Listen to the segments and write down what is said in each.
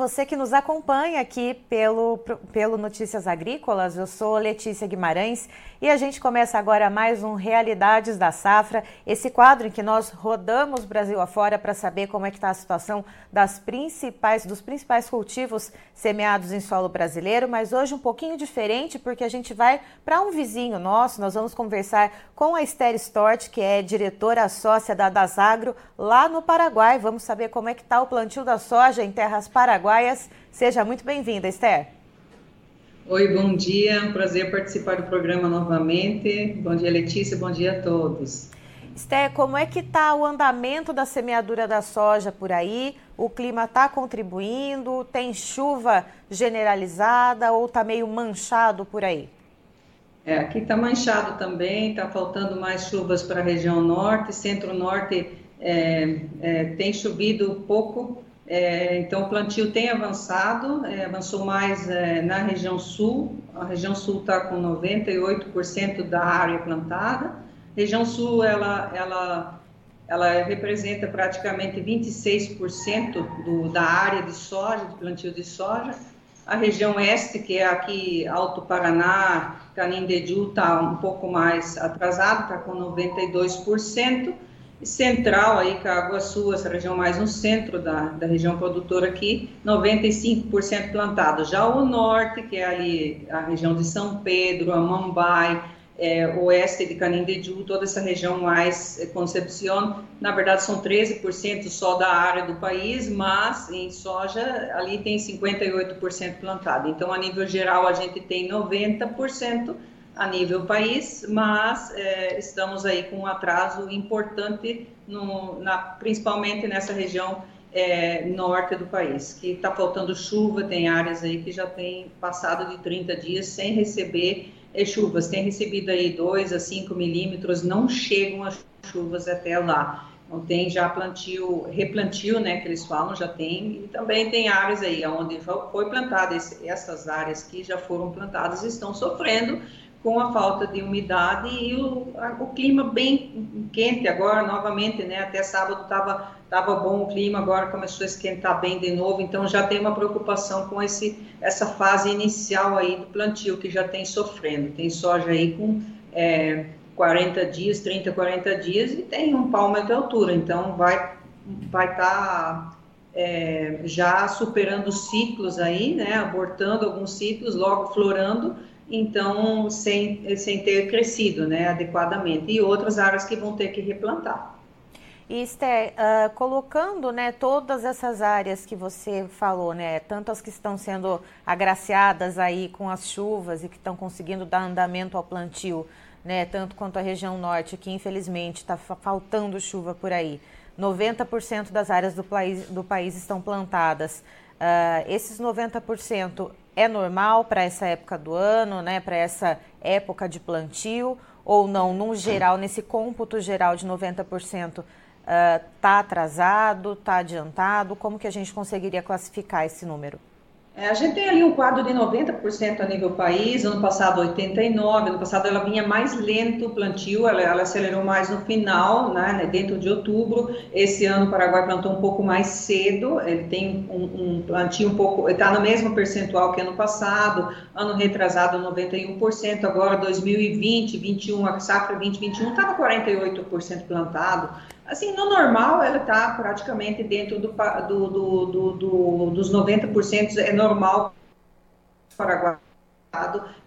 Você que nos acompanha aqui pelo, pelo Notícias Agrícolas, eu sou Letícia Guimarães e a gente começa agora mais um Realidades da Safra, esse quadro em que nós rodamos Brasil afora para saber como é que está a situação das principais, dos principais cultivos semeados em solo brasileiro, mas hoje um pouquinho diferente porque a gente vai para um vizinho nosso, nós vamos conversar com a Esther Stort, que é diretora sócia da Dasagro lá no Paraguai. Vamos saber como é que está o plantio da soja em terras paraguaias. Seja muito bem-vinda, Esther. Oi, bom dia. Um prazer participar do programa novamente. Bom dia, Letícia. Bom dia a todos. Esther, como é que está o andamento da semeadura da soja por aí? O clima está contribuindo? Tem chuva generalizada ou está meio manchado por aí? É, aqui está manchado também, está faltando mais chuvas para a região norte, centro-norte é, é, tem chovido pouco, é, então, o plantio tem avançado, é, avançou mais é, na região sul. A região sul está com 98% da área plantada. A região sul, ela, ela, ela representa praticamente 26% do, da área de soja, de plantio de soja. A região oeste, que é aqui Alto Paraná, Canindediu, está um pouco mais atrasado, está com 92% central aí, Caguaçu, essa região mais no centro da, da região produtora aqui, 95% plantado. Já o norte, que é ali a região de São Pedro, Amambai, é, oeste de Canindediu, toda essa região mais é, na verdade são 13% só da área do país, mas em soja ali tem 58% plantado. Então, a nível geral, a gente tem 90% a nível país, mas é, estamos aí com um atraso importante, no, na, principalmente nessa região é, norte do país, que está faltando chuva, tem áreas aí que já tem passado de 30 dias sem receber é, chuvas, tem recebido aí 2 a 5 milímetros, não chegam as chuvas até lá. Então tem já plantio, replantio, né, que eles falam, já tem, e também tem áreas aí onde foi plantada, essas áreas que já foram plantadas estão sofrendo com a falta de umidade e o, o clima bem quente agora, novamente, né? Até sábado estava tava bom o clima, agora começou a esquentar bem de novo, então já tem uma preocupação com esse, essa fase inicial aí do plantio, que já tem sofrendo. Tem soja aí com é, 40 dias, 30, 40 dias, e tem um palmo de altura, então vai vai estar tá, é, já superando ciclos aí, né? Abortando alguns ciclos, logo florando, então sem, sem ter crescido né, adequadamente, e outras áreas que vão ter que replantar. Esther, uh, colocando né, todas essas áreas que você falou, né, tanto as que estão sendo agraciadas aí com as chuvas e que estão conseguindo dar andamento ao plantio, né, tanto quanto a região norte, que infelizmente está faltando chuva por aí. 90% das áreas do país, do país estão plantadas. Uh, esses 90% é normal para essa época do ano, né, para essa época de plantio, ou não, no geral, nesse cômputo geral de 90%, está uh, atrasado, está adiantado? Como que a gente conseguiria classificar esse número? É, a gente tem ali um quadro de 90% a nível país, ano passado 89%, ano passado ela vinha mais lento o plantio, ela, ela, acelerou mais no final, né, dentro de outubro. Esse ano o Paraguai plantou um pouco mais cedo, ele tem um, um plantio um pouco, está no mesmo percentual que ano passado, ano retrasado 91%, agora 2020, 21, a safra 2021 estava 48% plantado. Assim, no normal, ela está praticamente dentro do, do, do, do, dos 90%, é normal para Paraguai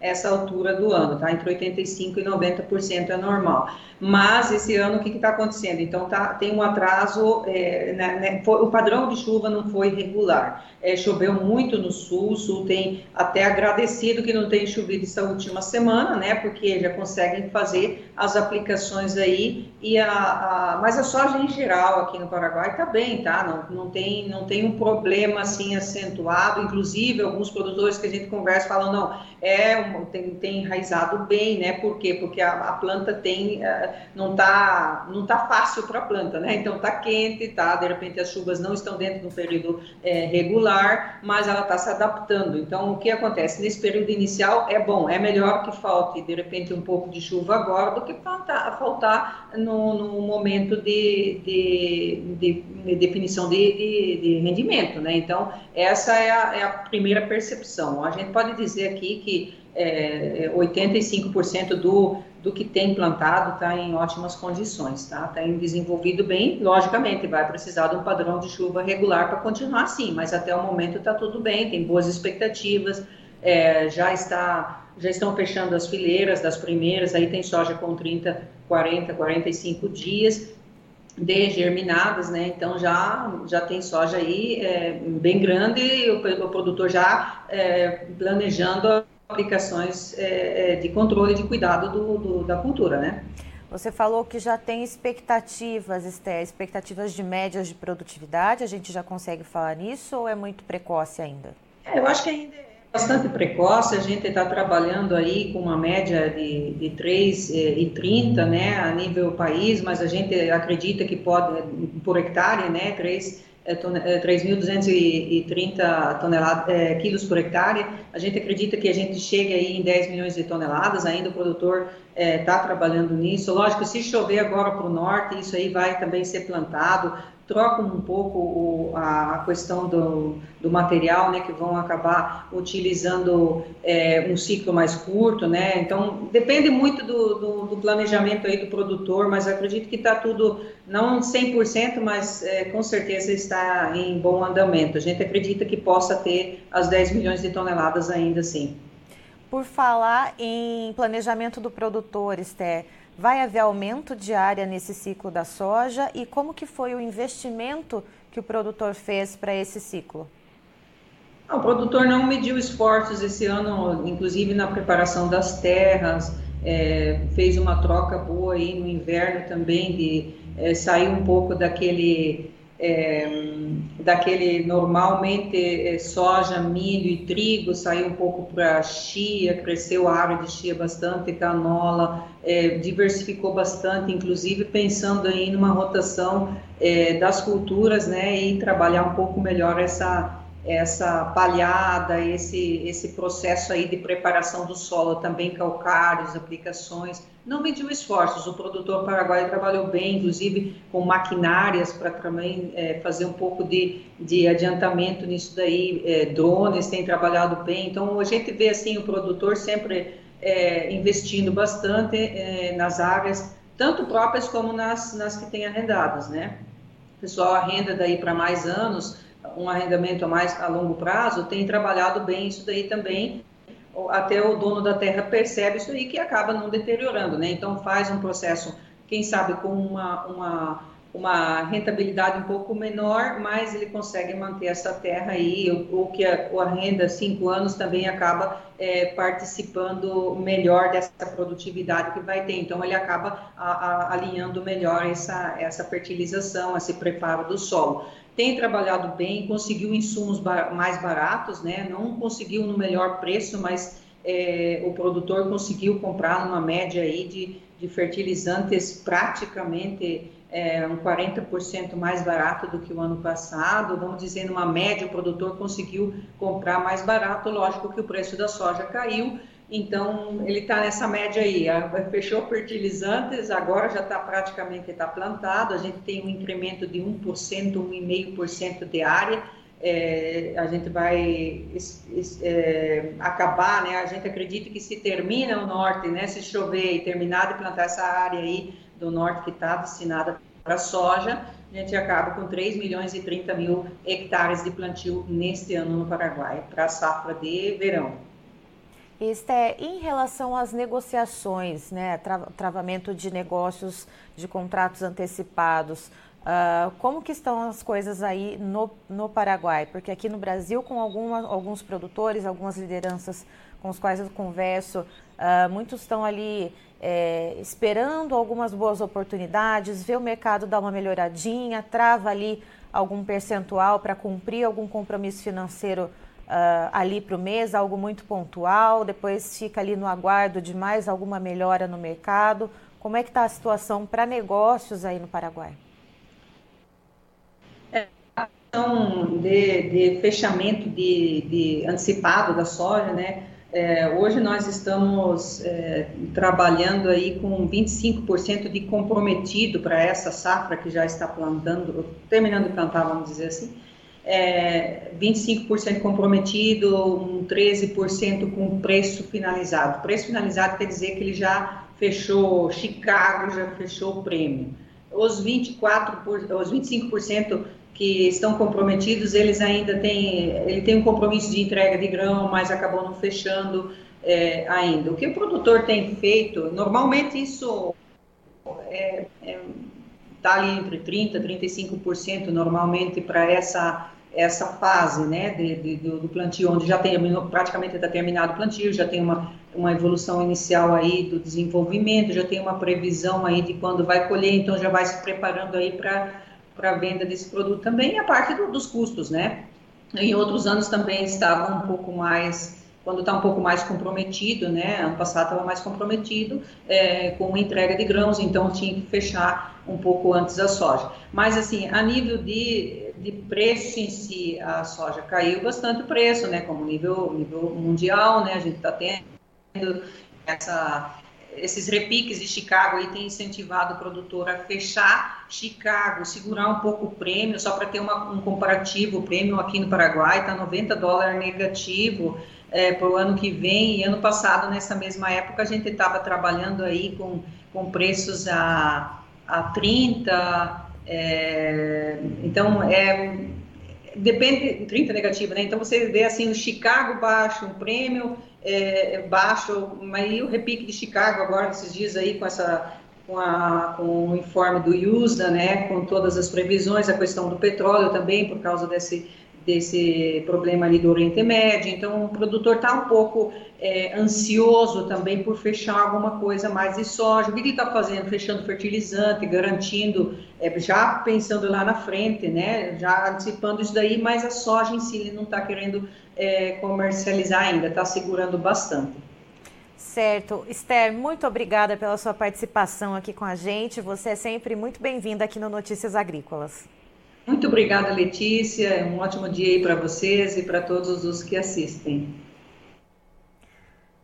essa altura do ano, tá? Entre 85% e 90% é normal. Mas esse ano o que está acontecendo? Então tá, tem um atraso, é, né, né, foi, o padrão de chuva não foi regular. É, choveu muito no sul, o sul tem até agradecido que não tem chovido essa última semana, né? Porque já conseguem fazer as aplicações aí e a, a mas a soja em geral aqui no Paraguai está bem, tá? Não, não tem não tem um problema assim acentuado. Inclusive alguns produtores que a gente conversa falam não é tem, tem enraizado bem, né? Por quê? Porque a, a planta tem uh, não tá não tá fácil para a planta, né? Então tá quente, tá? De repente as chuvas não estão dentro do período é, regular, mas ela está se adaptando. Então o que acontece nesse período inicial é bom, é melhor que falte de repente um pouco de chuva agora do que faltar, faltar no, no momento de, de, de, de definição de, de, de, rendimento, né? Então essa é a, é a primeira percepção. A gente pode dizer aqui que é, 85% é, do, do que tem plantado está em ótimas condições, tá? Está desenvolvido bem, logicamente, vai precisar de um padrão de chuva regular para continuar assim, mas até o momento está tudo bem, tem boas expectativas, é, já está já estão fechando as fileiras das primeiras, aí tem soja com 30, 40, 45 dias de germinadas, né? Então já já tem soja aí é, bem grande, o, o produtor já é, planejando aplicações é, é, de controle e de cuidado do, do, da cultura, né? Você falou que já tem expectativas, Esté, expectativas de médias de produtividade, a gente já consegue falar nisso ou é muito precoce ainda? É, eu acho que ainda é bastante precoce, a gente está trabalhando aí com uma média de, de 3,30 é, né, a nível país, mas a gente acredita que pode, por hectare, né, 3 3.230 é, toneladas, é, quilos por hectare. A gente acredita que a gente chegue aí em 10 milhões de toneladas, ainda o produtor está é, trabalhando nisso. Lógico, se chover agora para o norte, isso aí vai também ser plantado trocam um pouco o, a, a, questão do, do, material, né, que vão acabar utilizando é, um ciclo mais curto, né, então depende muito do, do, do planejamento aí do produtor, mas acredito que está tudo, não 100%, mas é, com certeza está em bom andamento, a gente acredita que possa ter as 10 milhões de toneladas ainda assim. Por falar em planejamento do produtor, Esther, Vai haver aumento de área nesse ciclo da soja e como que foi o investimento que o produtor fez para esse ciclo? O produtor não mediu esforços esse ano, inclusive na preparação das terras, é, fez uma troca boa aí no inverno também de é, sair um pouco daquele é, daquele normalmente é, soja, milho e trigo, saiu um pouco para chia, cresceu a área de chia bastante, canola, é, diversificou bastante, inclusive pensando aí numa rotação é, das culturas, né, e trabalhar um pouco melhor essa essa palhada, esse, esse processo aí de preparação do solo, também calcários, aplicações, não mediu esforços. O produtor paraguaio trabalhou bem, inclusive com maquinárias para também é, fazer um pouco de, de adiantamento nisso daí. É, drones têm trabalhado bem. Então, a gente vê assim o produtor sempre é, investindo bastante é, nas áreas, tanto próprias como nas, nas que têm arrendadas, né? O pessoal arrenda daí para mais anos, um arrendamento a mais a longo prazo, tem trabalhado bem isso daí também, até o dono da terra percebe isso aí que acaba não deteriorando, né? Então faz um processo, quem sabe com uma, uma, uma rentabilidade um pouco menor, mas ele consegue manter essa terra aí, ou que a, a renda cinco anos também acaba é, participando melhor dessa produtividade que vai ter. Então ele acaba a, a, alinhando melhor essa, essa fertilização, esse preparo do solo tem trabalhado bem, conseguiu insumos bar mais baratos, né? Não conseguiu no melhor preço, mas é, o produtor conseguiu comprar numa média aí de, de fertilizantes praticamente é, um 40% mais barato do que o ano passado. Vamos dizer, numa média, o produtor conseguiu comprar mais barato. Lógico que o preço da soja caiu, então ele está nessa média aí. Fechou fertilizantes, agora já está praticamente tá plantado. A gente tem um incremento de 1%, 1,5% de área. É, a gente vai é, acabar, né? A gente acredita que se termina o norte, né? Se chover e terminar de plantar essa área aí, do norte que está destinada para soja, a gente acaba com 3 milhões e 30 mil hectares de plantio neste ano no Paraguai, para a safra de verão. Esté, em relação às negociações, né, travamento de negócios de contratos antecipados, uh, como que estão as coisas aí no, no Paraguai? Porque aqui no Brasil, com alguma, alguns produtores, algumas lideranças com os quais eu converso, uh, muitos estão ali é, esperando algumas boas oportunidades, vê o mercado dar uma melhoradinha, trava ali algum percentual para cumprir algum compromisso financeiro uh, ali para o mês, algo muito pontual, depois fica ali no aguardo de mais alguma melhora no mercado. Como é que está a situação para negócios aí no Paraguai? É, a questão de, de fechamento de, de antecipado da soja, né? É, hoje nós estamos é, trabalhando aí com 25% de comprometido para essa safra que já está plantando, terminando de plantar, vamos dizer assim. É, 25% comprometido, um 13% com preço finalizado. Preço finalizado quer dizer que ele já fechou Chicago, já fechou o prêmio. Os 24%, os 25% que estão comprometidos, eles ainda têm, ele tem um compromisso de entrega de grão, mas acabou não fechando é, ainda. O que o produtor tem feito, normalmente isso é, é, tá ali entre 30% e 35% normalmente para essa essa fase né, de, de, do plantio, onde já terminou, praticamente está terminado o plantio, já tem uma, uma evolução inicial aí do desenvolvimento, já tem uma previsão aí de quando vai colher, então já vai se preparando aí para para a venda desse produto também, a parte do, dos custos, né? Em outros anos também estava um pouco mais, quando está um pouco mais comprometido, né? Ano passado estava mais comprometido é, com a entrega de grãos, então tinha que fechar um pouco antes a soja. Mas, assim, a nível de, de preço em si, a soja caiu bastante o preço, né? Como nível, nível mundial, né? A gente está tendo essa esses repiques de Chicago aí têm incentivado o produtor a fechar Chicago, segurar um pouco o prêmio, só para ter uma, um comparativo, o prêmio aqui no Paraguai está 90 dólares negativo é, para o ano que vem, e ano passado, nessa mesma época, a gente estava trabalhando aí com, com preços a, a 30, é, então é, depende, 30 negativo, né? Então você vê assim o Chicago baixo, um prêmio é, baixo, mas o repique de Chicago agora, esses dias aí, com essa com, a, com o informe do USDA, né, com todas as previsões, a questão do petróleo também, por causa desse, desse problema ali do Oriente Médio. Então, o produtor está um pouco é, ansioso também por fechar alguma coisa mais de soja. O que ele está fazendo? Fechando fertilizante, garantindo, é, já pensando lá na frente, né, já antecipando isso daí, mas a soja em si ele não está querendo é, comercializar ainda, está segurando bastante. Certo. Esther, muito obrigada pela sua participação aqui com a gente. Você é sempre muito bem-vinda aqui no Notícias Agrícolas. Muito obrigada, Letícia. Um ótimo dia aí para vocês e para todos os que assistem.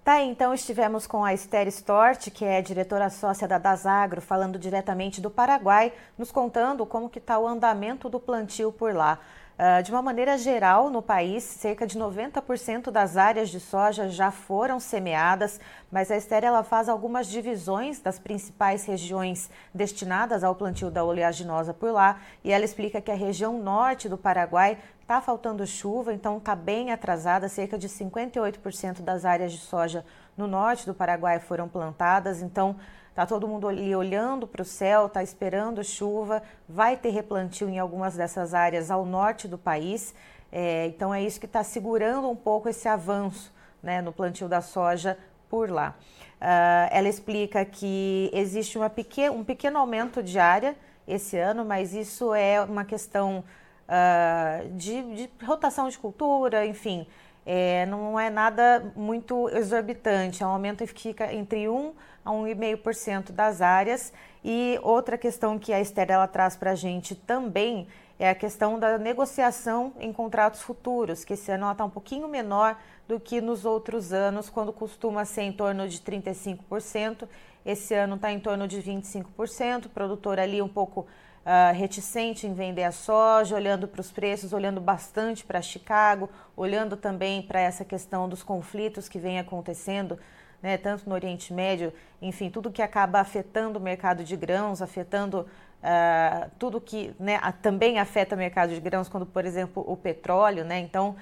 Tá, então estivemos com a Esther Stort, que é diretora sócia da Dasagro, falando diretamente do Paraguai, nos contando como que está o andamento do plantio por lá. Uh, de uma maneira geral, no país, cerca de 90% das áreas de soja já foram semeadas, mas a Esther ela faz algumas divisões das principais regiões destinadas ao plantio da oleaginosa por lá, e ela explica que a região norte do Paraguai está faltando chuva, então está bem atrasada, cerca de 58% das áreas de soja no norte do Paraguai foram plantadas, então Tá todo mundo ali olhando para o céu, tá esperando chuva, vai ter replantio em algumas dessas áreas ao norte do país. É, então é isso que está segurando um pouco esse avanço né, no plantio da soja por lá. Uh, ela explica que existe pequeno, um pequeno aumento de área esse ano, mas isso é uma questão uh, de, de, rotação de cultura, enfim. É, não é nada muito exorbitante, é um aumento que fica entre 1 a 1,5% das áreas. E outra questão que a Esther ela traz para a gente também é a questão da negociação em contratos futuros, que esse ano está um pouquinho menor do que nos outros anos, quando costuma ser em torno de 35%. Esse ano está em torno de 25%, o produtor ali um pouco uh, reticente em vender a soja, olhando para os preços, olhando bastante para Chicago, olhando também para essa questão dos conflitos que vem acontecendo, né, tanto no Oriente Médio, enfim, tudo que acaba afetando o mercado de grãos, afetando uh, tudo que né, também afeta o mercado de grãos, quando, por exemplo, o petróleo, né, então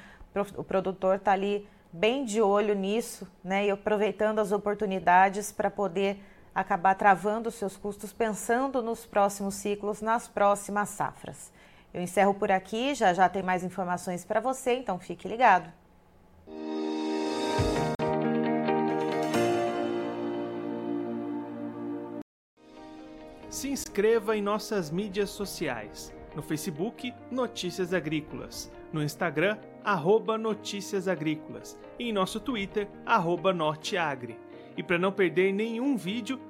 o produtor está ali bem de olho nisso né, e aproveitando as oportunidades para poder acabar travando seus custos pensando nos próximos ciclos, nas próximas safras. Eu encerro por aqui, já já tem mais informações para você, então fique ligado. Se inscreva em nossas mídias sociais. No Facebook, Notícias Agrícolas. No Instagram, arroba Notícias Agrícolas. E em nosso Twitter, arroba Norteagri. E para não perder nenhum vídeo,